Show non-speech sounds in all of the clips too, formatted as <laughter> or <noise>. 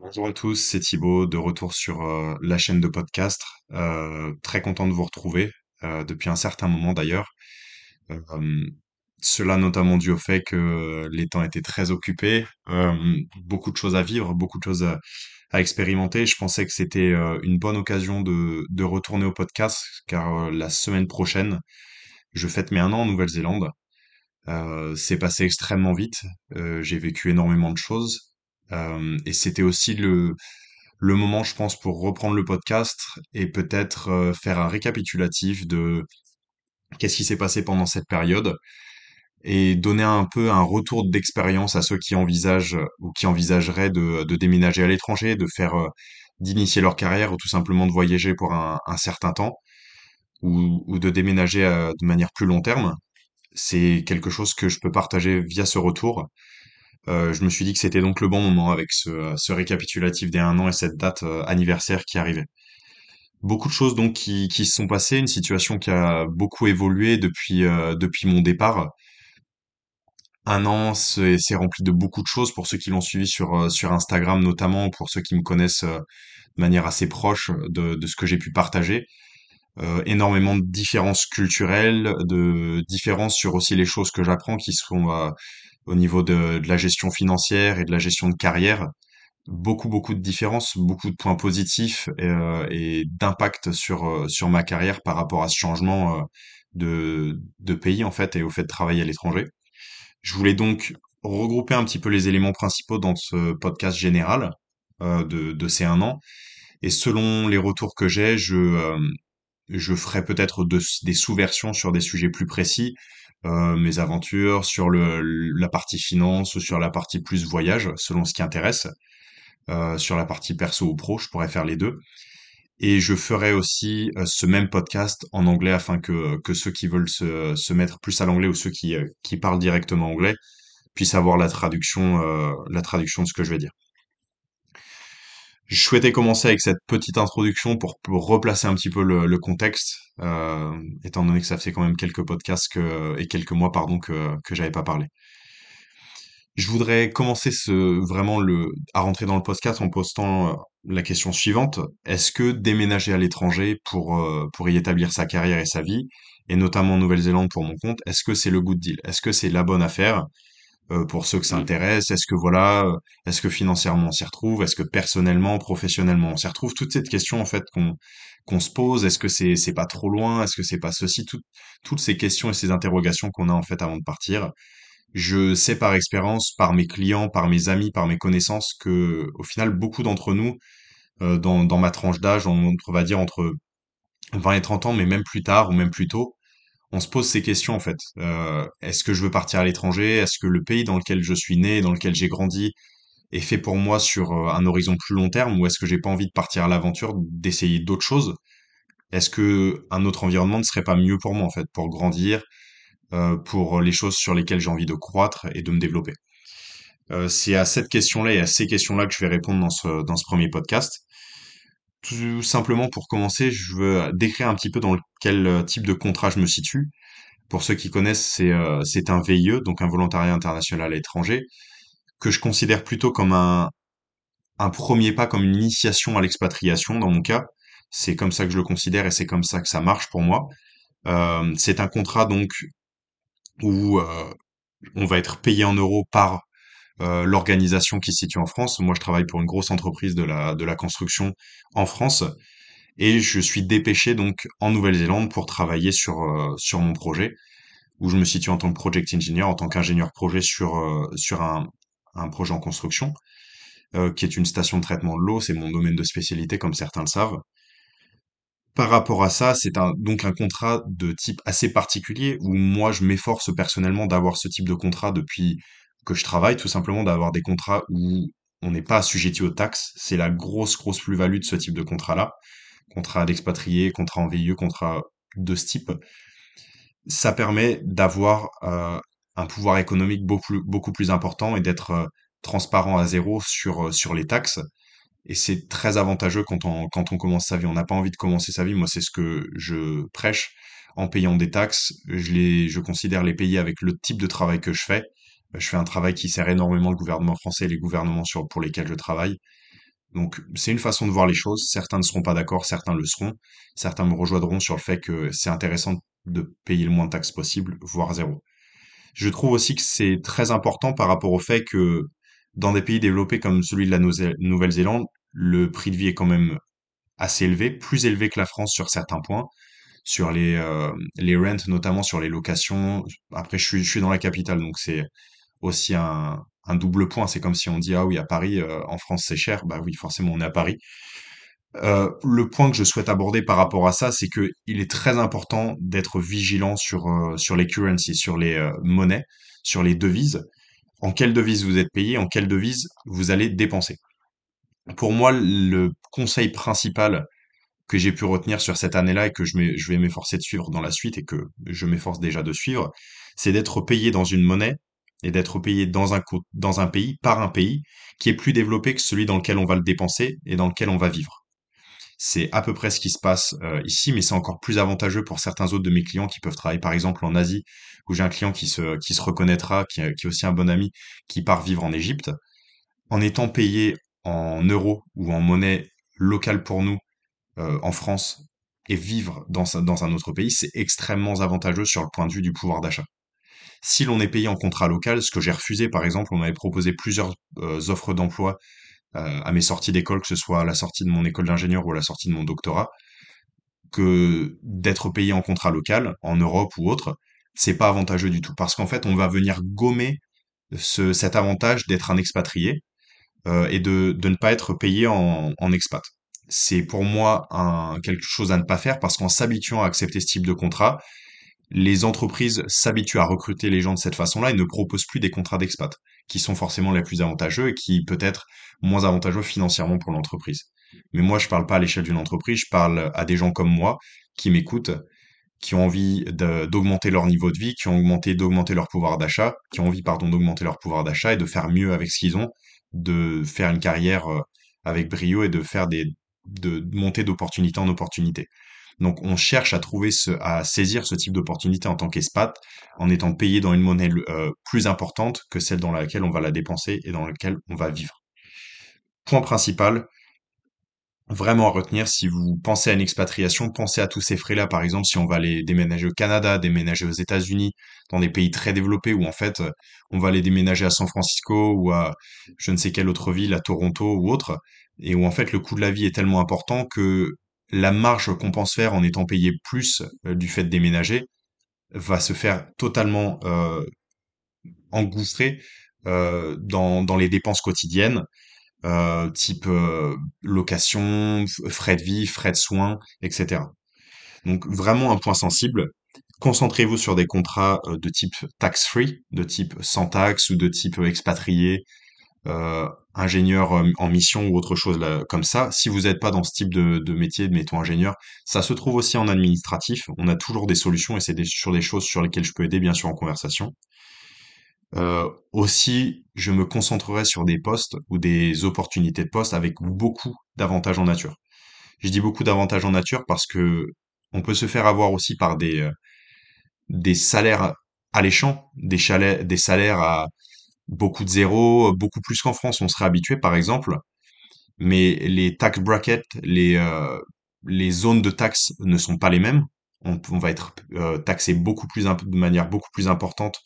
Bonjour à tous, c'est Thibaut, de retour sur euh, la chaîne de podcast. Euh, très content de vous retrouver, euh, depuis un certain moment d'ailleurs. Cela notamment dû au fait que les temps étaient très occupés, beaucoup de choses à vivre, beaucoup de choses à, expérimenter. Je pensais que c'était une bonne occasion de, retourner au podcast, car la semaine prochaine, je fête mes un an en Nouvelle-Zélande. C'est passé extrêmement vite, j'ai vécu énormément de choses. Euh, et c'était aussi le, le moment, je pense, pour reprendre le podcast et peut-être euh, faire un récapitulatif de qu'est-ce qui s'est passé pendant cette période et donner un peu un retour d'expérience à ceux qui envisagent ou qui envisageraient de, de déménager à l'étranger, de faire, euh, d'initier leur carrière ou tout simplement de voyager pour un, certain temps ou, de déménager de manière plus long terme. C'est quelque chose que je peux partager via ce retour. Euh, je me suis dit que c'était donc le bon moment avec ce, ce récapitulatif des un an et cette date euh, anniversaire qui arrivait. Beaucoup de choses donc qui, qui se sont passées, une situation qui a beaucoup évolué depuis, euh, depuis mon départ. Un an, c'est rempli de beaucoup de choses pour ceux qui l'ont suivi sur, euh, sur Instagram notamment, pour ceux qui me connaissent de manière assez proche de, de ce que j'ai pu partager. Euh, énormément de différences culturelles, de différences sur aussi les choses que j'apprends qui sont euh, au niveau de, de la gestion financière et de la gestion de carrière beaucoup beaucoup de différences, beaucoup de points positifs et, euh, et d'impact sur euh, sur ma carrière par rapport à ce changement euh, de de pays en fait et au fait de travailler à l'étranger. Je voulais donc regrouper un petit peu les éléments principaux dans ce podcast général euh, de de ces un an et selon les retours que j'ai, je euh, je ferai peut-être de- des sous-versions sur des sujets plus précis, euh, mes aventures sur la partie finance ou sur la partie plus voyage selon ce qui intéresse euh, sur la partie perso ou pro, je pourrais faire les deux. Et je ferai aussi euh, ce même podcast en anglais afin que, ceux qui veulent se, mettre plus à l'anglais ou ceux qui, parlent directement anglais puissent avoir la traduction, la traduction de ce que je vais dire. Je souhaitais commencer avec cette petite introduction pour, replacer un petit peu le, contexte, euh, étant donné que ça fait quand même quelques podcasts et quelques mois pardon que, j'avais pas parlé. Je voudrais commencer ce, vraiment à rentrer dans le podcast en postant euh, la question suivante. Est-ce que déménager à l'étranger pour, euh, pour y établir sa carrière et sa vie, et notamment en Nouvelle-Zélande pour mon compte, est-ce que c'est le good deal? Est-ce que c'est la bonne affaire? Euh, pour ceux que ça Mm. intéresse? Est-ce que voilà, euh, est-ce que financièrement on s'y retrouve? Est-ce que personnellement, professionnellement on s'y retrouve? Toutes ces questions en fait qu'on qu'on se pose. Est-ce que c'est c'est pas trop loin? Est-ce que c'est pas ceci? Toutes toutes ces questions et ces interrogations qu'on a en fait avant de partir. Je sais par expérience, par mes clients, par mes amis, par mes connaissances que, au final, beaucoup d'entre nous, euh, dans, dans ma tranche d'âge, on, on va dire entre 20 et 30 ans, mais même plus tard ou même plus tôt, on se pose ces questions en fait. Euh, est-ce que je veux partir à l'étranger? Est-ce que le pays dans lequel je suis né, dans lequel j'ai grandi, est fait pour moi sur euh, un horizon plus long terme, ou est-ce que j'ai pas envie de partir à l'aventure, d'essayer d'autres choses? Est-ce que un autre environnement ne serait pas mieux pour moi en fait, pour grandir, euh, pour les choses sur lesquelles j'ai envie de croître et de me développer? C'est à cette question-là et à ces questions-là que je vais répondre dans ce, dans ce premier podcast. Tout simplement pour commencer, je veux décrire un petit peu dans quel euh, type de contrat je me situe. Pour ceux qui connaissent, c'est euh, un VIE, donc un volontariat international à l'étranger, que je considère plutôt comme un, premier pas, comme une initiation à l'expatriation dans mon cas. C'est comme ça que je le considère et c'est comme ça que ça marche pour moi. Euh, c'est un contrat donc où euh, on va être payé en euros par euh, l'organisation qui se situe en France. Moi, je travaille pour une grosse entreprise de la, de la construction en France et je suis dépêché donc en Nouvelle-Zélande pour travailler sur, euh, sur mon projet où je me situe en tant que project engineer, en tant qu'ingénieur projet sur, euh, sur un, un projet en construction euh, qui est une station de traitement de l'eau. C'est mon domaine de spécialité comme certains le savent. Par rapport à ça, c'est un, donc un contrat de type assez particulier où moi je m'efforce personnellement d'avoir ce type de contrat depuis que je travaille, tout simplement d'avoir des contrats où on n'est pas assujetti aux taxes. C'est la grosse, grosse plus-value de ce type de contrat-là. Contrat d'expatrié, contrat en VIE, contrat de ce type. Ça permet d'avoir euh, un pouvoir économique beaucoup, plus important et d'être euh, transparent à zéro sur, euh, sur les taxes. Et c'est très avantageux quand on, quand on commence sa vie. On n'a pas envie de commencer sa vie. Moi, c'est ce que je prêche. En payant des taxes, je les, je considère les payer avec le type de travail que je fais. Je fais un travail qui sert énormément le gouvernement français et les gouvernements pour lesquels je travaille. Donc, c'est une façon de voir les choses. Certains ne seront pas d'accord, certains le seront. Certains me rejoindront sur le fait que c'est intéressant de payer le moins de taxes possible, voire zéro. Je trouve aussi que c'est très important par rapport au fait que dans des pays développés comme celui de la Nouvelle- Nouvelle-Zélande, le prix de vie est quand même assez élevé, plus élevé que la France sur certains points, sur les euh, les rents, notamment sur les locations. Après, je suis je suis dans la capitale, donc c'est aussi un double point. C'est comme si on dit ah oui à Paris, euh, en France c'est cher. Bah oui, forcément on est à Paris. Euh, le point que je souhaite aborder par rapport à ça, c'est que il est très important d'être vigilant sur euh, sur les currencies, sur les monnaies, sur les devises. En quelle devise vous êtes payé, en quelle devise vous allez dépenser? Pour moi, le conseil principal que j'ai pu retenir sur cette année-là et que je vais m'efforcer de suivre dans la suite et que je m'efforce déjà de suivre, c'est d'être payé dans une monnaie et d'être payé dans un, pays, par un pays, qui est plus développé que celui dans lequel on va le dépenser et dans lequel on va vivre. C'est à peu près ce qui se passe euh, ici, mais c'est encore plus avantageux pour certains autres de mes clients qui peuvent travailler par exemple en Asie, où j'ai un client qui se, reconnaîtra, qui, est aussi un bon ami, qui part vivre en Égypte, en étant payé en euros ou en monnaie locale pour nous euh, en France et vivre dans un autre pays, c'est extrêmement avantageux sur le point de vue du pouvoir d'achat. Si l'on est payé en contrat local, ce que j'ai refusé par exemple, on m'avait proposé plusieurs euh, offres d'emploi euh, à mes sorties d'école, que ce soit à la sortie de mon école d'ingénieur ou à la sortie de mon doctorat, que d'être payé en contrat local, en Europe ou autre, c'est pas avantageux du tout. Parce qu'en fait, on va venir gommer ce, cet avantage d'être un expatrié euh, et de, ne pas être payé en, expat. C'est pour moi quelque chose à ne pas faire parce qu'en s'habituant à accepter ce type de contrat, les entreprises s'habituent à recruter les gens de cette façon-là et ne proposent plus des contrats d'expat, qui sont forcément les plus avantageux et qui peut être moins avantageux financièrement pour l'entreprise. Mais moi, je parle pas à l'échelle d'une entreprise, je parle à des gens comme moi qui m'écoutent, qui ont envie d'augmenter leur niveau de vie, qui ont augmenté, d'augmenter leur pouvoir d'achat, qui ont envie, pardon, d'augmenter leur pouvoir d'achat et de faire mieux avec ce qu'ils ont, de faire une carrière euh, avec brio et de faire des, de de monter d'opportunité en opportunité. Donc, on cherche à trouver ce, à saisir ce type d'opportunité en tant qu'expat, en étant payé dans une monnaie euh, plus importante que celle dans laquelle on va la dépenser et dans laquelle on va vivre. Point principal, vraiment à retenir, si vous pensez à une expatriation, pensez à tous ces frais-là. Par exemple, si on va aller déménager au Canada, déménager aux États-Unis, dans des pays très développés où en fait, on va aller déménager à San Francisco ou à je ne sais quelle autre ville, à Toronto ou autre, et où en fait le coût de la vie est tellement important que la marge qu'on pense faire en étant payé plus euh, du fait de déménager va se faire totalement euh, engouffrer euh, dans, les dépenses quotidiennes euh, type location, frais de vie, frais de soins, etc. Donc vraiment un point sensible. Concentrez-vous sur des contrats de type tax-free, de type sans taxe ou de type expatrié, euh, ingénieur euh, en mission ou autre chose comme ça. Si vous n'êtes pas dans ce type de, de métier, mettons ingénieur, ça se trouve aussi en administratif. On a toujours des solutions et c'est sur des choses sur lesquelles je peux aider bien sûr en conversation. Euh, aussi, je me concentrerai sur des postes ou des opportunités de poste avec beaucoup d'avantages en nature. Je dis beaucoup d'avantages en nature parce que on peut se faire avoir aussi par des, euh, des salaires alléchants, des salaires à beaucoup de zéros, beaucoup plus qu'en France, on serait habitué par exemple, mais les tax brackets, les, euh, les zones de taxes ne sont pas les mêmes. On, va être euh, taxé beaucoup plus de manière beaucoup plus importante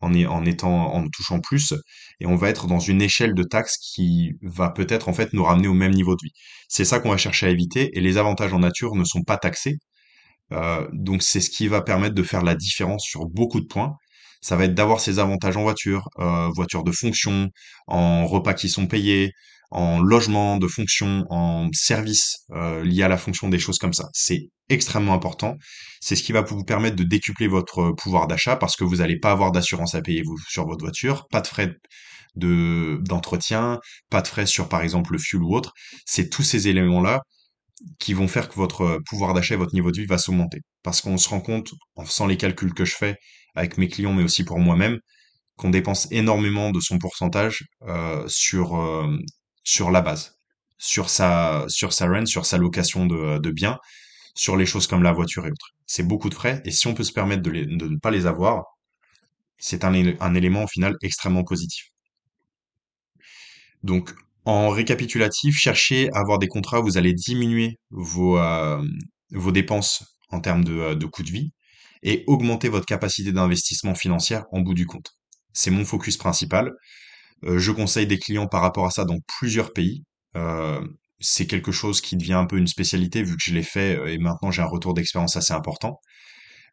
en, en étant en touchant plus, et on va être dans une échelle de taxes qui va peut-être en fait nous ramener au même niveau de vie. C'est ça qu'on va chercher à éviter, et les avantages en nature ne sont pas taxés. Euh, donc c'est ce qui va permettre de faire la différence sur beaucoup de points. Ça va être d'avoir ces avantages en voiture, euh, voiture de fonction, en repas qui sont payés, en logement de fonction, en services euh, liés à la fonction, des choses comme ça. C'est extrêmement important. C'est ce qui va vous permettre de décupler votre pouvoir d'achat parce que vous n'allez pas avoir d'assurance à payer sur votre voiture, pas de frais de d'entretien, pas de frais sur par exemple le fuel ou autre. C'est tous ces éléments-là qui vont faire que votre pouvoir d'achat et votre niveau de vie va s'augmenter. Parce qu'on se rend compte, en faisant les calculs que je fais avec mes clients, mais aussi pour moi-même, qu'on dépense énormément de son pourcentage euh, sur euh, sur la base, sur sa sur sa rent, sur sa location de, de biens, sur les choses comme la voiture et autres. C'est beaucoup de frais, et si on peut se permettre de, de ne pas les avoir, c'est un, un élément au final extrêmement positif. Donc, En récapitulatif, cherchez à avoir des contrats où vous allez diminuer vos, euh, vos dépenses en termes de, de coût de vie et augmenter votre capacité d'investissement financière en bout du compte. C'est mon focus principal. Euh, je conseille des clients par rapport à ça dans plusieurs pays. Euh, c'est quelque chose qui devient un peu une spécialité vu que je l'ai fait euh, et maintenant j'ai un retour d'expérience assez important.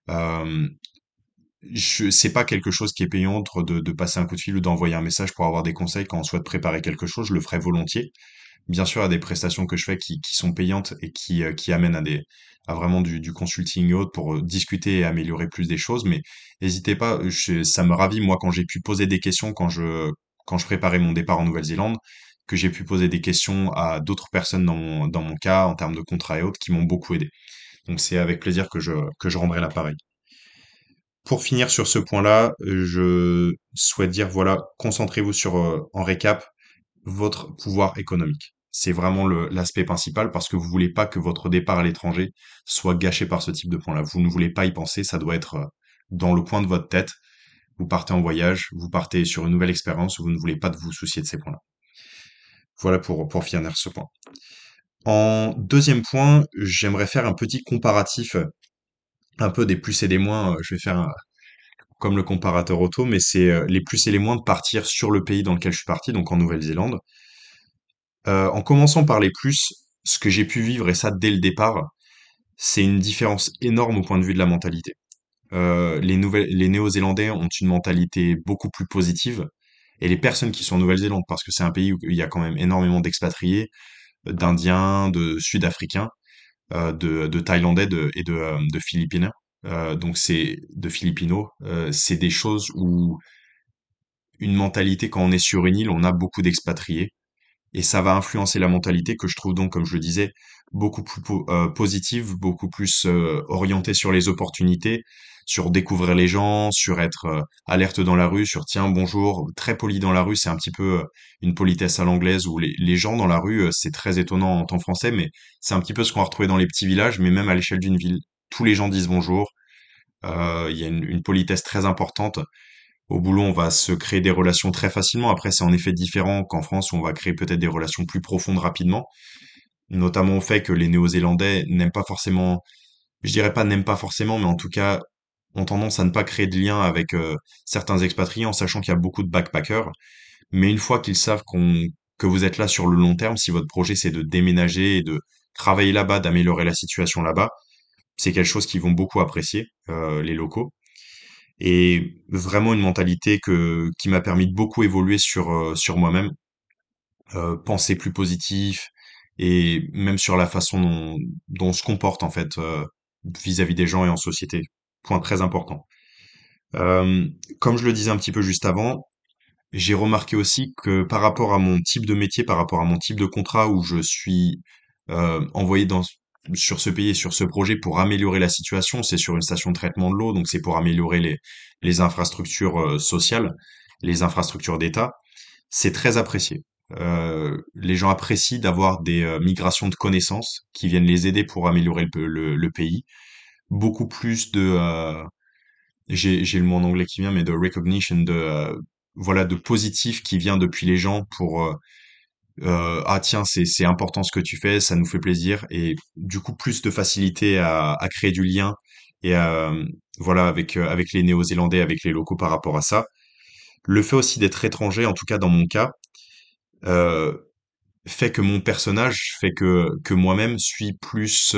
Euh, je c'est pas quelque chose qui est payant entre de, de passer un coup de fil ou d'envoyer un message pour avoir des conseils quand on souhaite préparer quelque chose. Je le ferai volontiers. Bien sûr, a des prestations que je fais qui, qui sont payantes et qui, euh, qui amènent à des à vraiment du, du consulting et autres pour euh, discuter et améliorer plus des choses. Mais n'hésitez pas, je- ça me ravit moi quand j'ai pu poser des questions quand je quand je préparais mon départ en Nouvelle-Zélande, que j'ai pu poser des questions à d'autres personnes dans mon, dans mon cas en termes de contrat et autres qui m'ont beaucoup aidé. Donc c'est avec plaisir que je que je rendrai l'appareil. Pour finir sur ce point-là, je souhaite dire, voilà, concentrez-vous sur, euh, en récap, votre pouvoir économique. C'est vraiment l'aspect principal parce que vous voulez pas que votre départ à l'étranger soit gâché par ce type de point-là. Vous ne voulez pas y penser, ça doit être euh, dans le coin de votre tête. Vous partez en voyage, vous partez sur une nouvelle expérience, vous ne voulez pas de vous soucier de ces points-là. Voilà pour, pour finir ce point. En deuxième point, j'aimerais faire un petit comparatif, un peu des plus et des moins. Je vais faire comme le comparateur auto, mais c'est euh, les plus et les moins de partir sur le pays dans lequel je suis parti, donc en Nouvelle-Zélande. Euh, en commençant par les plus, ce que j'ai pu vivre, et ça dès le départ, c'est une différence énorme au point de vue de la mentalité. Euh, les Néo-Zélandais ont une mentalité beaucoup plus positive, et les personnes qui sont en Nouvelle-Zélande, parce que c'est un pays où il y a quand même énormément d'expatriés, d'Indiens, de Sud-Africains, euh, de, Thaïlandais et de, donc c'est de Philippinos. C'est des choses où une mentalité, quand on est sur une île, on a beaucoup d'expatriés. Et ça va influencer la mentalité que je trouve donc, comme je le disais, beaucoup plus euh, positive, beaucoup plus euh, orientée sur les opportunités, sur découvrir les gens, sur être euh, alerte dans la rue, sur tiens, bonjour, très poli dans la rue, c'est un petit peu une politesse à l'anglaise où les, gens dans la rue, c'est très étonnant en temps français, mais c'est un petit peu ce qu'on va retrouver dans les petits villages, mais même à l'échelle d'une ville. Tous les gens disent bonjour, il y a une politesse très importante. Au boulot, on va se créer des relations très facilement. Après, c'est en effet différent qu'en France où on va créer peut-être des relations plus profondes rapidement, notamment au fait que les Néo-Zélandais n'aiment pas forcément, je dirais pas n'aiment pas forcément, mais en tout cas ont tendance à ne pas créer de lien avec euh, certains expatriés en sachant qu'il y a beaucoup de backpackers. Mais une fois qu'ils savent qu'on, que vous êtes là sur le long terme, si votre projet c'est de déménager et de travailler là-bas, d'améliorer la situation là-bas, c'est quelque chose qu'ils vont beaucoup apprécier, euh, les locaux et vraiment une mentalité que qui m'a permis de beaucoup évoluer sur euh, sur moi-même, euh, penser plus positif et même sur la façon dont on se comporte en fait euh, vis-à-vis des gens et en société. Point très important. Comme je le disais un petit peu juste avant, j'ai remarqué aussi que par rapport à mon type de métier, par rapport à mon type de contrat où je suis envoyé dans, sur ce pays et sur ce projet pour améliorer la situation, c'est sur une station de traitement de l'eau, donc c'est pour améliorer les, les infrastructures euh, sociales, les infrastructures d'État. C'est très apprécié. Euh, les gens apprécient d'avoir des euh, migrations de connaissances qui viennent les aider pour améliorer le, le, le pays. Beaucoup plus de, euh, j'ai j'ai le mot en anglais qui vient, mais de recognition, de euh, voilà, de positif qui vient depuis les gens pour euh, ah tiens c'est important ce que tu fais, ça nous fait plaisir et du coup plus de facilité à, créer du lien et voilà avec euh, avec les Néo-Zélandais, avec les locaux par rapport à ça. Le fait aussi d'être étranger, en tout cas dans mon cas, euh, fait que mon personnage, fait que que moi-même suis plus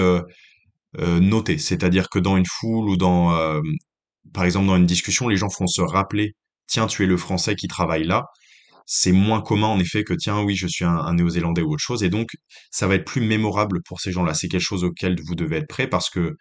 noté, c'est-à-dire que dans une foule ou dans par exemple, dans une discussion, les gens font se rappeler, tiens, tu es le Français qui travaille là. C'est moins commun, en effet, que tiens, oui, je suis un, Néo-Zélandais ou autre chose. Et donc, ça va être plus mémorable pour ces gens-là. C'est quelque chose auquel vous devez être prêt parce que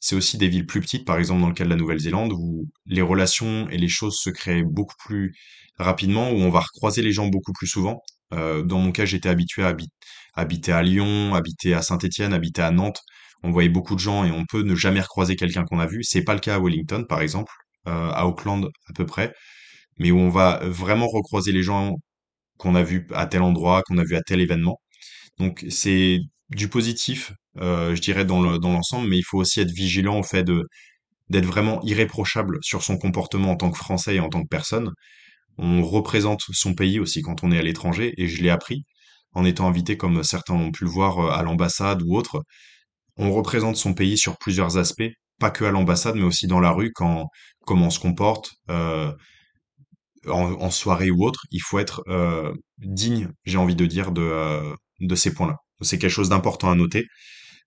c'est aussi des villes plus petites, par exemple, dans le cas de la Nouvelle-Zélande, où les relations et les choses se créent beaucoup plus rapidement, où on va recroiser les gens beaucoup plus souvent. Euh, dans mon cas, j'étais habitué à habi- habiter à Lyon, habiter à Saint-Étienne, habiter à Nantes. On voyait beaucoup de gens et on peut ne jamais recroiser quelqu'un qu'on a vu. C'est pas le cas à Wellington, par exemple, euh, à Auckland à peu près, mais où on va vraiment recroiser les gens qu'on a vus à tel endroit, qu'on a vu à tel événement. Donc c'est du positif, euh, je dirais dans le, dans l'ensemble, mais il faut aussi être vigilant au fait d'être vraiment irréprochable sur son comportement en tant que Français et en tant que personne. On représente son pays aussi quand on est à l'étranger, et je l'ai appris. en étant invité comme certains ont pu le voir euh, à l'ambassade ou autre. On représente son pays sur plusieurs aspects, pas que à l'ambassade, mais aussi dans la rue, quand comment on se comporte, euh, en, soirée ou autre. Il faut être euh, digne, j'ai envie de dire, de, euh, de ces points-là. C'est quelque chose d'important à noter.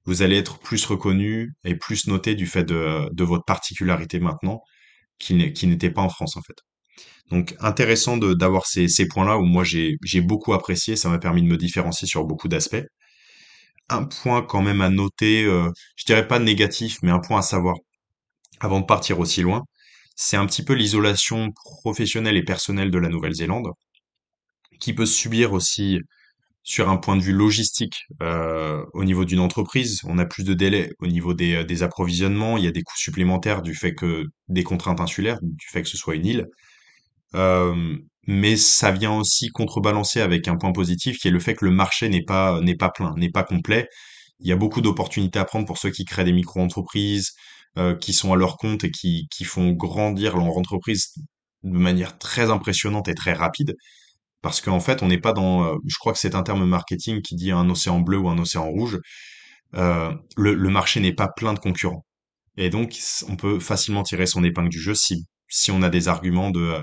Vous allez être plus reconnu et plus noté du fait de, votre particularité maintenant, qui n'était pas en France en fait. Donc intéressant d'avoir ces, points-là où moi j'ai j'ai beaucoup apprécié, ça m'a permis de me différencier sur beaucoup d'aspects. Un point quand même à noter, euh, je dirais pas négatif, mais un point à savoir avant de partir aussi loin, c'est un petit peu l'isolation professionnelle et personnelle de la Nouvelle-Zélande, qui peut subir aussi sur un point de vue logistique euh, au niveau d'une entreprise. On a plus de délais au niveau des, euh, des approvisionnements, il y a des coûts supplémentaires du fait que des contraintes insulaires, du fait que ce soit une île. Euh, mais ça vient aussi contrebalancer avec un point positif qui est le fait que le marché n'est pas plein, n'est pas complet. Il y a beaucoup d'opportunités à prendre pour ceux qui créent des micro-entreprises, euh, qui sont à leur compte et qui, qui font grandir leur entreprise de manière très impressionnante et très rapide. Parce qu'en fait, on n'est pas dans, euh, je crois que c'est un terme marketing qui dit un océan bleu ou un océan rouge. Euh, le, le marché n'est pas plein de concurrents. Et donc, on peut facilement tirer son épingle du jeu si, si on a des arguments de,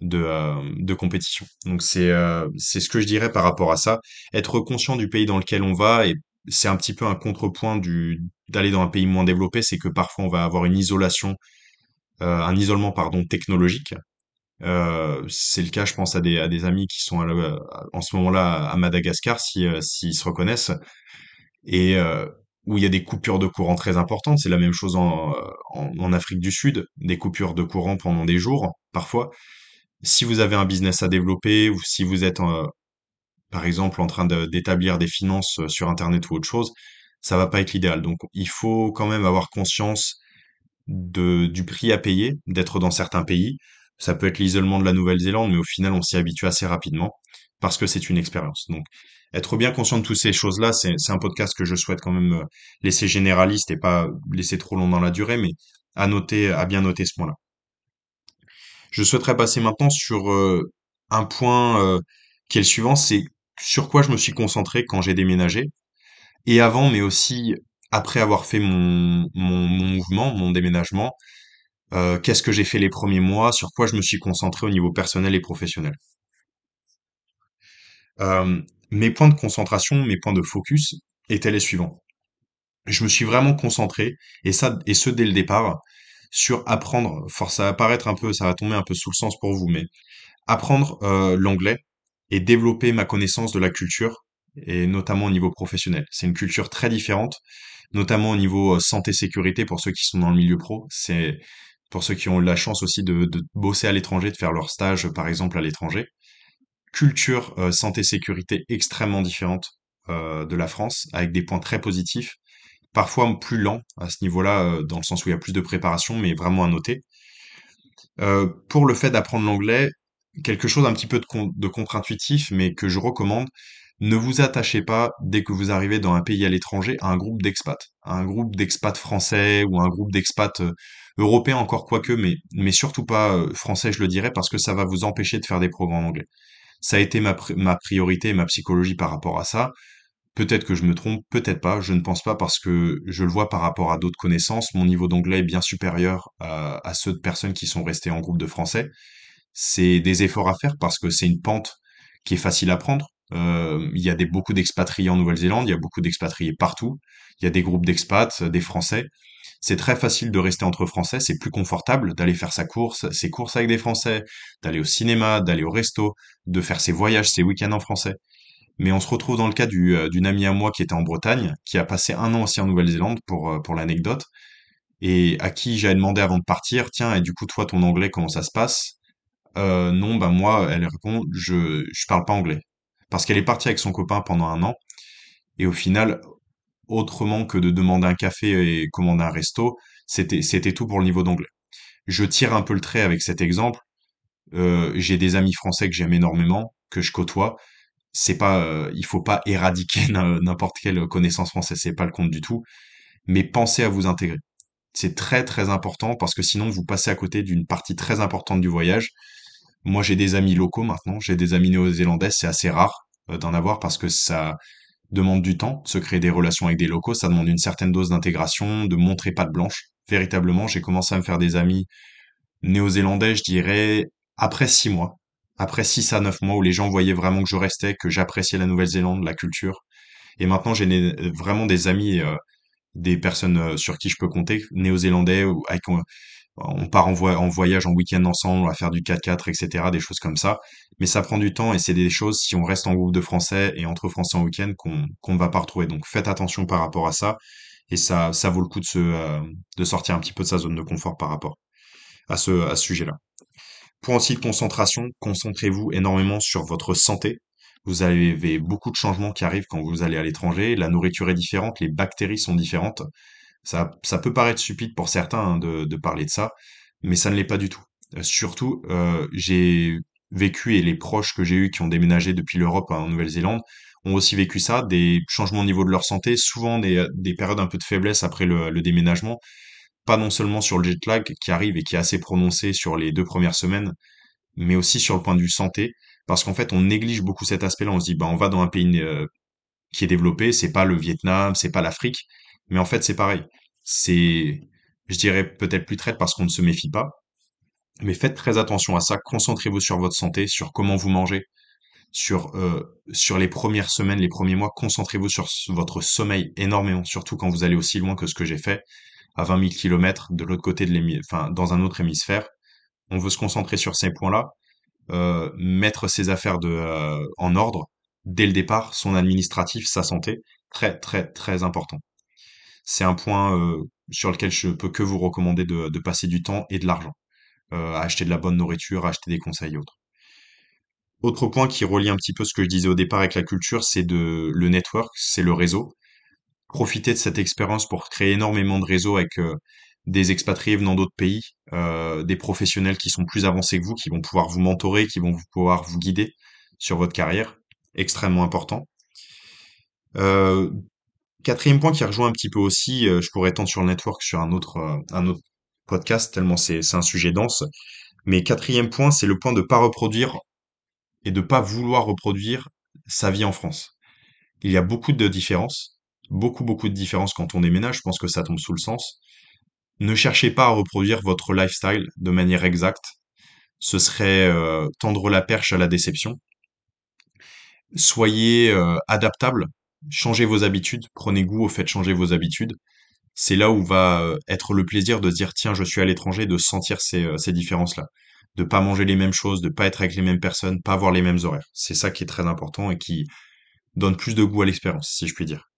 de, euh, de compétition. Donc c'est euh, c'est ce que je dirais par rapport à ça. Être conscient du pays dans lequel on va et c'est un petit peu un contrepoint du d'aller dans un pays moins développé, c'est que parfois on va avoir une isolation, euh, un isolement pardon technologique. Euh, c'est le cas, je pense à des amis qui sont en ce moment-là à Madagascar, si euh, s'ils se reconnaissent et où il y a des coupures de courant très importantes. C'est la même chose en, Afrique du Sud, des coupures de courant pendant des jours, parfois si vous avez un business à développer ou si vous êtes, par exemple, en train d'établir des finances sur Internet ou autre chose, ça va pas être l'idéal. Donc, il faut quand même avoir conscience de, du prix à payer d'être dans certains pays. Ça peut être l'isolement de la Nouvelle-Zélande, mais au final, on s'y habitue assez rapidement parce que c'est une expérience. Donc, être bien conscient de toutes ces choses-là, c'est, un podcast que je souhaite quand même euh, laisser généraliste et pas laisser trop long dans la durée, mais à noter, à bien noter ce point-là. Je souhaiterais passer maintenant sur euh, un point euh, qui est le suivant, c'est sur quoi je me suis concentré quand j'ai déménagé, et avant, mais aussi après avoir fait mon, mouvement, mon déménagement, euh, qu'est-ce que j'ai fait les premiers mois, sur quoi je me suis concentré au niveau personnel et professionnel? Euh, mes points de concentration, mes points de focus étaient les suivants. Je me suis vraiment concentré, et ça, et ce dès le départ, sur apprendre, force ça va paraître un peu, ça va tomber un peu sous le sens pour vous, mais apprendre euh, l'anglais et développer ma connaissance de la culture, et notamment au niveau professionnel. C'est une culture très différente, notamment au niveau euh, santé-sécurité pour ceux qui sont dans le milieu pro. C'est pour ceux qui ont la chance aussi de, bosser à l'étranger, de faire leur stage par exemple à l'étranger. Culture euh, santé-sécurité extrêmement différente euh, de la France, avec des points très positifs, parfois plus lents à ce niveau-là, dans le sens où il y a plus de préparation, mais vraiment à noter. Pour le fait d'apprendre l'anglais, quelque chose un petit peu de, de contre-intuitif, mais que je recommande, ne vous attachez pas, dès que vous arrivez dans un pays à l'étranger, à un groupe d'expats. À Un groupe d'expats français ou un groupe d'expats euh, européens, encore quoique, mais, mais surtout pas euh, français, je le dirais, parce que ça va vous empêcher de faire des programmes en anglais. Ça a été ma, ma priorité et ma psychologie par rapport à ça. Peut-être que je me trompe, peut-être pas, je ne pense pas parce que je le vois par rapport à d'autres connaissances. Mon niveau d'anglais est bien supérieur à ceux de personnes qui sont restées en groupe de français. C'est des efforts à faire parce que c'est une pente qui est facile à prendre. Euh, il y a des, beaucoup d'expatriés en Nouvelle-Zélande, il y a beaucoup d'expatriés partout. Il y a des groupes d'expats, des Français. C'est très facile de rester entre Français, c'est plus confortable d'aller faire sa course, ses courses avec des Français, d'aller au cinéma, d'aller au resto, de faire ses voyages, ses week-ends en français. Mais on se retrouve dans le cas euh, d'une amie à moi qui était en Bretagne, qui a passé un an aussi en Nouvelle-Zélande pour, euh, pour l'anecdote, et à qui j'avais demandé avant de partir, tiens, et du coup, toi, ton anglais, comment ça se passe? Euh, non, bah moi, elle répond, je, je parle pas anglais. Parce qu'elle est partie avec son copain pendant un an, et au final, autrement que de demander un café et commander un resto, c'était, c'était tout pour le niveau d'anglais. Je tire un peu le trait avec cet exemple. Euh, j'ai des amis français que j'aime énormément, que je côtoie, c'est pas, euh, il faut pas éradiquer <laughs> n'importe quelle connaissance française, c'est pas le compte du tout, mais pensez à vous intégrer. C'est très très important parce que sinon vous passez à côté d'une partie très importante du voyage. Moi j'ai des amis locaux maintenant, j'ai des amis néo-zélandais, c'est assez rare. euh, d'en avoir parce que ça demande du temps, se créer des relations avec des locaux, ça demande une certaine dose d'intégration, de montrer patte blanche. Véritablement, j'ai commencé à me faire des amis néo-zélandais, je dirais, après six mois. Après six à neuf mois où les gens voyaient vraiment que je restais, que j'appréciais la Nouvelle-Zélande, la culture. Et maintenant, j'ai vraiment des amis, euh, des personnes euh, sur qui je peux compter, néo-zélandais, ou avec, on, part en, voy- en voyage, en week-end ensemble, on va faire du 4x4, etc., des choses comme ça. Mais ça prend du temps et c'est des choses, si on reste en groupe de Français et entre Français en week-end, qu'on ne va pas retrouver. Donc faites attention par rapport à ça. Et ça, ça vaut le coup euh, de sortir un petit peu de sa zone de confort par rapport à ce, à ce sujet-là. Point aussi de concentration, concentrez-vous énormément sur votre santé. Vous avez beaucoup de changements qui arrivent quand vous allez à l'étranger. La nourriture est différente, les bactéries sont différentes. Ça, ça peut paraître stupide pour certains hein, de, parler de ça, mais ça ne l'est pas du tout. Euh, surtout, euh, j'ai vécu et les proches que j'ai eus qui ont déménagé depuis l'Europe en Nouvelle-Zélande ont aussi vécu ça, des changements au niveau de leur santé, souvent des, des périodes un peu de faiblesse après le, déménagement, pas non seulement sur le jet lag qui arrive et qui est assez prononcé sur les deux premières semaines, mais aussi sur le point de vue santé, parce qu'en fait, on néglige beaucoup cet aspect-là. On se dit, bah, on va dans un pays euh, qui est développé, c'est pas le Vietnam, c'est pas l'Afrique, mais en fait, c'est pareil. C'est, je dirais peut-être plus traite parce qu'on ne se méfie pas, mais faites très attention à ça. Concentrez-vous sur votre santé, sur comment vous mangez, sur euh, sur les premières semaines, les premiers mois. Concentrez-vous sur votre sommeil énormément, surtout quand vous allez aussi loin que ce que j'ai fait, à 20 000 kilomètres de l'autre côté de l'hémisphère, enfin, dans un autre hémisphère. On veut se concentrer sur ces points-là euh, mettre ses affaires de, euh, en ordre dès le départ, son administratif, sa santé, très très très important. C'est un point euh, sur lequel je peux que vous recommander de, passer du temps et de l'argent, euh, acheter de la bonne nourriture, à acheter des conseils et autres. Autre point qui relie un petit peu ce que je disais au départ avec la culture, c'est le network, c'est le réseau. Profitez de cette expérience pour créer énormément de réseaux avec euh, des expatriés venant d'autres pays, des professionnels qui sont plus avancés que vous, qui vont pouvoir vous mentorer, qui vont pouvoir vous guider sur votre carrière. Extrêmement important. Quatrième point qui rejoint un petit peu aussi, euh, je pourrais tendre sur le network sur un autre, euh, un autre podcast, tellement c'est, un sujet dense. Mais quatrième point, c'est le point de pas reproduire et de pas vouloir reproduire sa vie en France. Il y a beaucoup de différences, beaucoup, beaucoup de différences quand on déménage. Je pense que ça tombe sous le sens. Ne cherchez pas à reproduire votre lifestyle de manière exacte. Ce serait euh, tendre la perche à la déception. Soyez adaptable, changez vos habitudes, prenez goût au fait de changer vos habitudes. C'est là où va euh, être le plaisir de dire tiens, je suis à l'étranger, de sentir ces, euh, ces différences-là. De pas manger les mêmes choses, de pas être avec les mêmes personnes, pas avoir les mêmes horaires. C'est ça qui est très important et qui donne plus de goût à l'expérience, si je puis dire.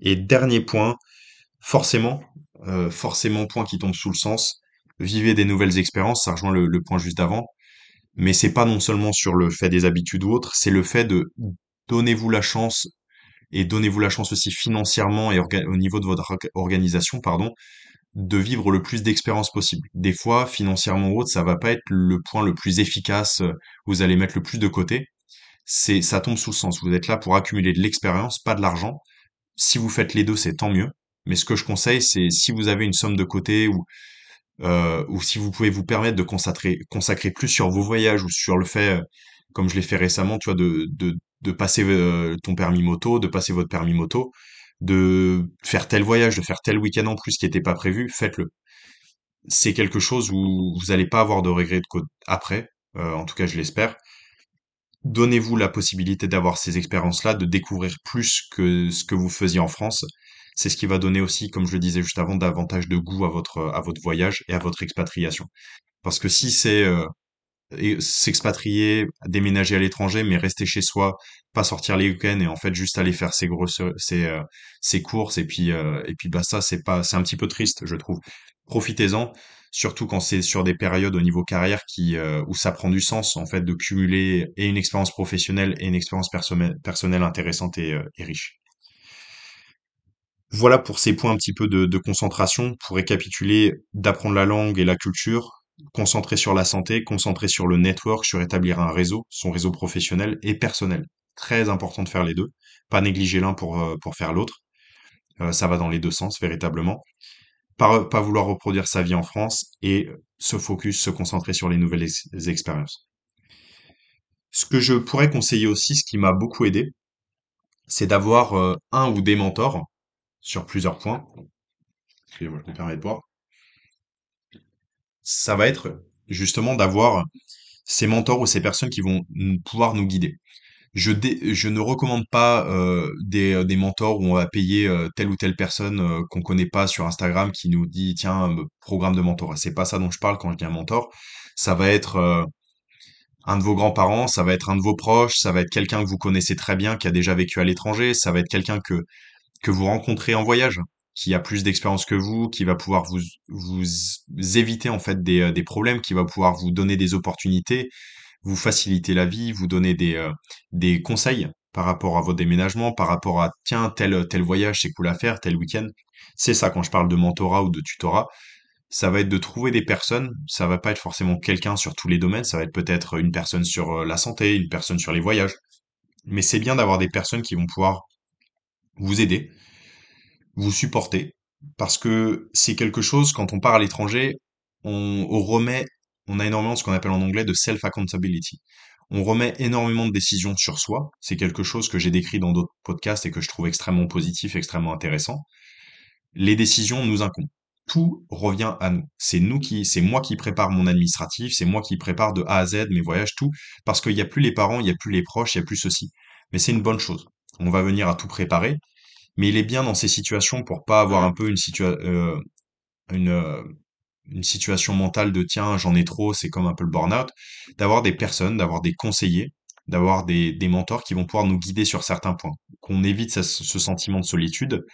Et dernier point, forcément, euh, forcément point qui tombe sous le sens, vivez des nouvelles expériences, ça rejoint le, le point juste d'avant, mais c'est pas non seulement sur le fait des habitudes ou autres, c'est le fait de donnez-vous la chance et donnez-vous la chance aussi financièrement et au niveau de votre orga- organisation, pardon, de vivre le plus d'expériences possible. Des fois, financièrement ou autre, ça va pas être le point le plus efficace, euh, vous allez mettre le plus de côté. C'est, ça tombe sous le sens. Vous êtes là pour accumuler de l'expérience, pas de l'argent. Si vous faites les deux, c'est tant mieux. Mais ce que je conseille, c'est si vous avez une somme de côté ou euh, ou si vous pouvez vous permettre de consacrer, consacrer plus sur vos voyages ou sur le fait, euh, comme je l'ai fait récemment, tu vois, de, de, de passer euh, ton permis moto, de passer votre permis moto, de faire tel voyage, de faire tel week-end en plus qui n'était pas prévu, faites-le. C'est quelque chose où vous n'allez pas avoir de regrets de co- après, euh, en tout cas je l'espère. Donnez-vous la possibilité d'avoir ces expériences-là, de découvrir plus que ce que vous faisiez en France. C'est ce qui va donner aussi, comme je le disais juste avant, davantage de goût à votre, à votre voyage et à votre expatriation. Parce que si c'est euh, s'expatrier, déménager à l'étranger, mais rester chez soi, pas sortir les week-ends et en fait juste aller faire ses grosses, ses, euh, ses courses et puis euh, et puis bah ça c'est pas, c'est un petit peu triste je trouve. Profitez-en, surtout quand c'est sur des périodes au niveau carrière qui euh, où ça prend du sens en fait de cumuler et une expérience professionnelle et une expérience personnelle intéressante et, riche. Voilà pour ces points un petit peu de concentration. Pour récapituler, d'apprendre la langue et la culture, concentrer sur la santé, concentrer sur le network, sur établir un réseau, son réseau professionnel et personnel. Très important de faire les deux. Pas négliger l'un pour, euh, faire l'autre. Euh, ça va dans les deux sens, véritablement. Pas, pas vouloir reproduire sa vie en France et se focus, se concentrer sur les nouvelles ex- expériences. Ce que je pourrais conseiller aussi, ce qui m'a beaucoup aidé, c'est d'avoir euh, un ou des mentors sur plusieurs points. Excusez-moi, je me permets de. Ça va être justement d'avoir ces mentors ou ces personnes qui vont pouvoir nous guider. Je, ne recommande pas euh, des, euh, des mentors où on va payer euh, telle ou telle personne euh, qu'on connaît pas sur Instagram qui nous dit tiens programme de mentorat. C'est pas ça dont je parle quand je dis un mentor. Ça va être un de vos grands-parents, ça va être un de vos proches, ça va être quelqu'un que vous connaissez très bien qui a déjà vécu à l'étranger, ça va être quelqu'un que que vous rencontrez en voyage, qui a plus d'expérience que vous, qui va pouvoir vous vous éviter en fait des, euh, problèmes, qui va pouvoir vous donner des opportunités vous faciliter la vie, vous donner des, euh, des conseils par rapport à votre déménagement, par rapport à tiens, tel, tel voyage, c'est cool à faire, tel week-end. C'est ça quand je parle de mentorat ou de tutorat. Ça va être de trouver des personnes, ça va pas être forcément quelqu'un sur tous les domaines, ça va être peut-être une personne sur euh, la santé, une personne sur les voyages. Mais c'est bien d'avoir des personnes qui vont pouvoir vous aider, vous supporter, parce que c'est quelque chose, quand on part à l'étranger, on, remet, on a énormément ce qu'on appelle en anglais de self-accountability. On remet énormément de décisions sur soi. C'est quelque chose que j'ai décrit dans d'autres podcasts et que je trouve extrêmement positif, extrêmement intéressant. Les décisions nous incombent. Tout revient à nous. C'est nous qui, c'est moi qui prépare mon administratif, c'est moi qui prépare de A à Z mes voyages, tout, parce qu'il n'y a plus les parents, il n'y a plus les proches, il n'y a plus ceci. Mais c'est une bonne chose. On va venir à tout préparer, mais il est bien dans ces situations pour pas avoir un peu une situation, euh, euh, une situation mentale de tiens, j'en ai trop, c'est comme un peu le burn-out, d'avoir des personnes, d'avoir des conseillers, d'avoir des, mentors qui vont pouvoir nous guider sur certains points, qu'on évite ce, sentiment de solitude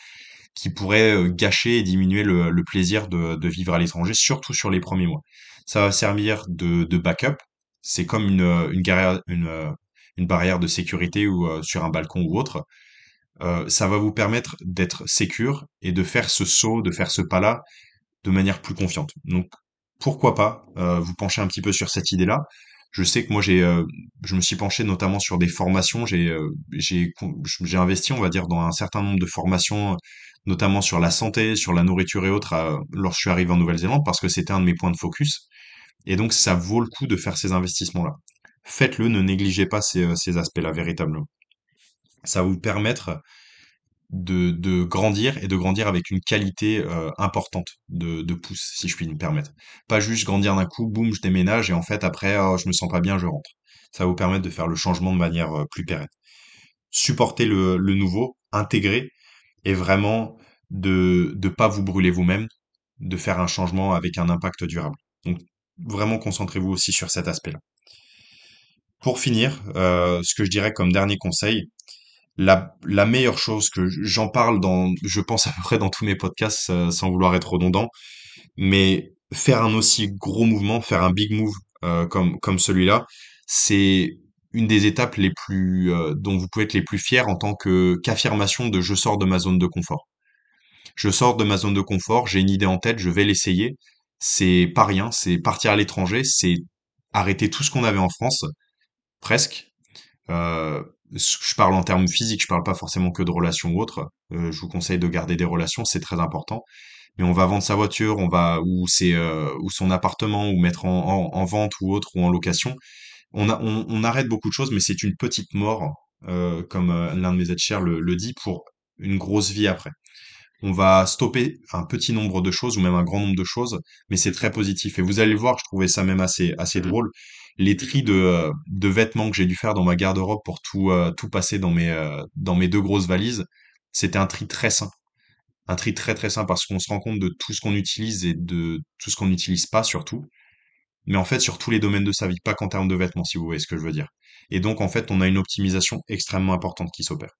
qui pourrait euh, gâcher et diminuer le, plaisir de, vivre à l'étranger, surtout sur les premiers mois. Ça va servir de, backup, c'est comme une, barrière, de sécurité ou sur un balcon ou autre. Euh, ça va vous permettre d'être sécure et de faire ce saut, de faire ce pas-là de manière plus confiante. Donc pourquoi pas euh, vous pencher un petit peu sur cette idée-là. Je sais que moi j'ai euh, je me suis penché notamment sur des formations, j'ai j'ai j'ai investi on va dire dans un certain nombre de formations notamment sur la santé, sur la nourriture et autres lorsque je suis arrivé en Nouvelle-Zélande parce que c'était un de mes points de focus et donc ça vaut le coup de faire ces investissements-là. Faites-le, ne négligez pas ces, ces aspects-là véritablement. Ça va vous permettre de, grandir et de grandir avec une qualité euh, importante de, pouce, si je puis me permettre. Pas juste grandir d'un coup, boum, je déménage et en fait après, oh, je me sens pas bien, je rentre. Ça va vous permettre de faire le changement de manière euh, plus pérenne. Supporter le, le nouveau, intégrer et vraiment de ne pas vous brûler vous-même, de faire un changement avec un impact durable. Donc vraiment concentrez-vous aussi sur cet aspect-là. Pour finir, euh, ce que je dirais comme dernier conseil, la, meilleure chose que j'en parle dans, je pense à peu près dans tous mes podcasts, euh, sans vouloir être redondant, mais faire un aussi gros mouvement, faire un big move euh, comme comme celui-là, c'est une des étapes les plus euh, dont vous pouvez être les plus fiers en tant que qu'affirmation de je sors de ma zone de confort. Je sors de ma zone de confort, j'ai une idée en tête, je vais l'essayer. C'est pas rien, c'est partir à l'étranger, c'est arrêter tout ce qu'on avait en France, presque, je parle en termes physiques, je parle pas forcément que de relations ou autres. Euh, je vous conseille de garder des relations, c'est très important. Mais on va vendre sa voiture, on va ou c'est euh, ou son appartement ou mettre en, en, en vente ou autre ou en location. On, a, on, on arrête beaucoup de choses, mais c'est une petite mort, euh, comme euh, l'un de mes aides le, le dit, pour une grosse vie après. On va stopper un petit nombre de choses ou même un grand nombre de choses, mais c'est très positif. Et vous allez le voir, je trouvais ça même assez, assez drôle. Les tris de, euh, de vêtements que j'ai dû faire dans ma garde-robe pour tout, euh, tout passer dans mes, euh, dans mes deux grosses valises, c'était un tri très sain. Un tri très très sain parce qu'on se rend compte de tout ce qu'on utilise et de tout ce qu'on n'utilise pas surtout. Mais en fait, sur tous les domaines de sa vie, pas qu'en termes de vêtements, si vous voyez ce que je veux dire. Et donc, en fait, on a une optimisation extrêmement importante qui s'opère.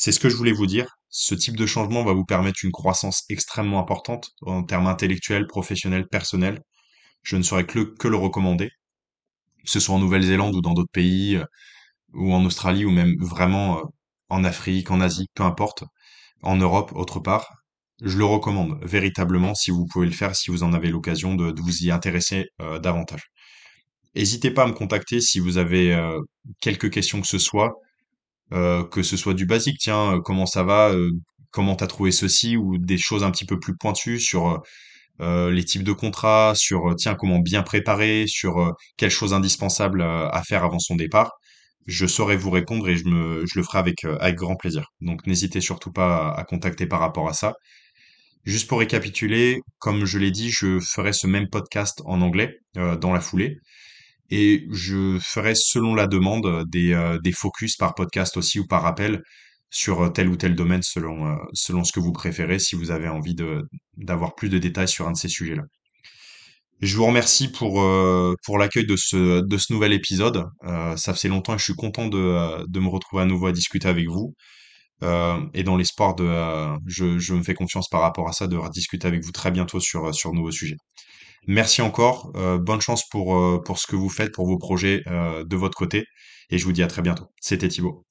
C'est ce que je voulais vous dire. Ce type de changement va vous permettre une croissance extrêmement importante en termes intellectuels, professionnels, personnels. Je ne saurais que le, que le recommander, que ce soit en Nouvelle-Zélande ou dans d'autres pays, euh, ou en Australie, ou même vraiment euh, en Afrique, en Asie, peu importe, en Europe, autre part. Je le recommande véritablement si vous pouvez le faire, si vous en avez l'occasion de, vous y intéresser euh, davantage. N'hésitez pas à me contacter si vous avez euh, quelques questions que ce soit euh, que ce soit du basique, tiens, euh, comment ça va, euh, comment t'as trouvé ceci, ou des choses un petit peu plus pointues sur les types de contrats, sur tiens comment bien préparer, sur quelles choses indispensables à faire avant son départ, je saurai vous répondre et je me je le ferai avec grand plaisir. Donc n'hésitez surtout pas à, à contacter par rapport à ça. Juste pour récapituler, comme je l'ai dit, je ferai ce même podcast en anglais dans la foulée et je ferai selon la demande euh, des euh, des focus par podcast aussi ou par appel sur euh, tel ou tel domaine selon selon ce que vous préférez si vous avez envie d'avoir plus de détails sur un de ces sujets-là. Je vous remercie pour, pour l'accueil de ce, de ce nouvel épisode. Ça faisait longtemps et je suis content de, de me retrouver à nouveau à discuter avec vous. Et dans l'espoir de, je, je me fais confiance par rapport à ça, de rediscuter avec vous très bientôt sur, sur nouveaux sujets. Merci encore. euh, bonne chance pour, euh, pour ce que vous faites, pour vos projets euh, de votre côté. Et je vous dis à très bientôt. C'était Thibaut.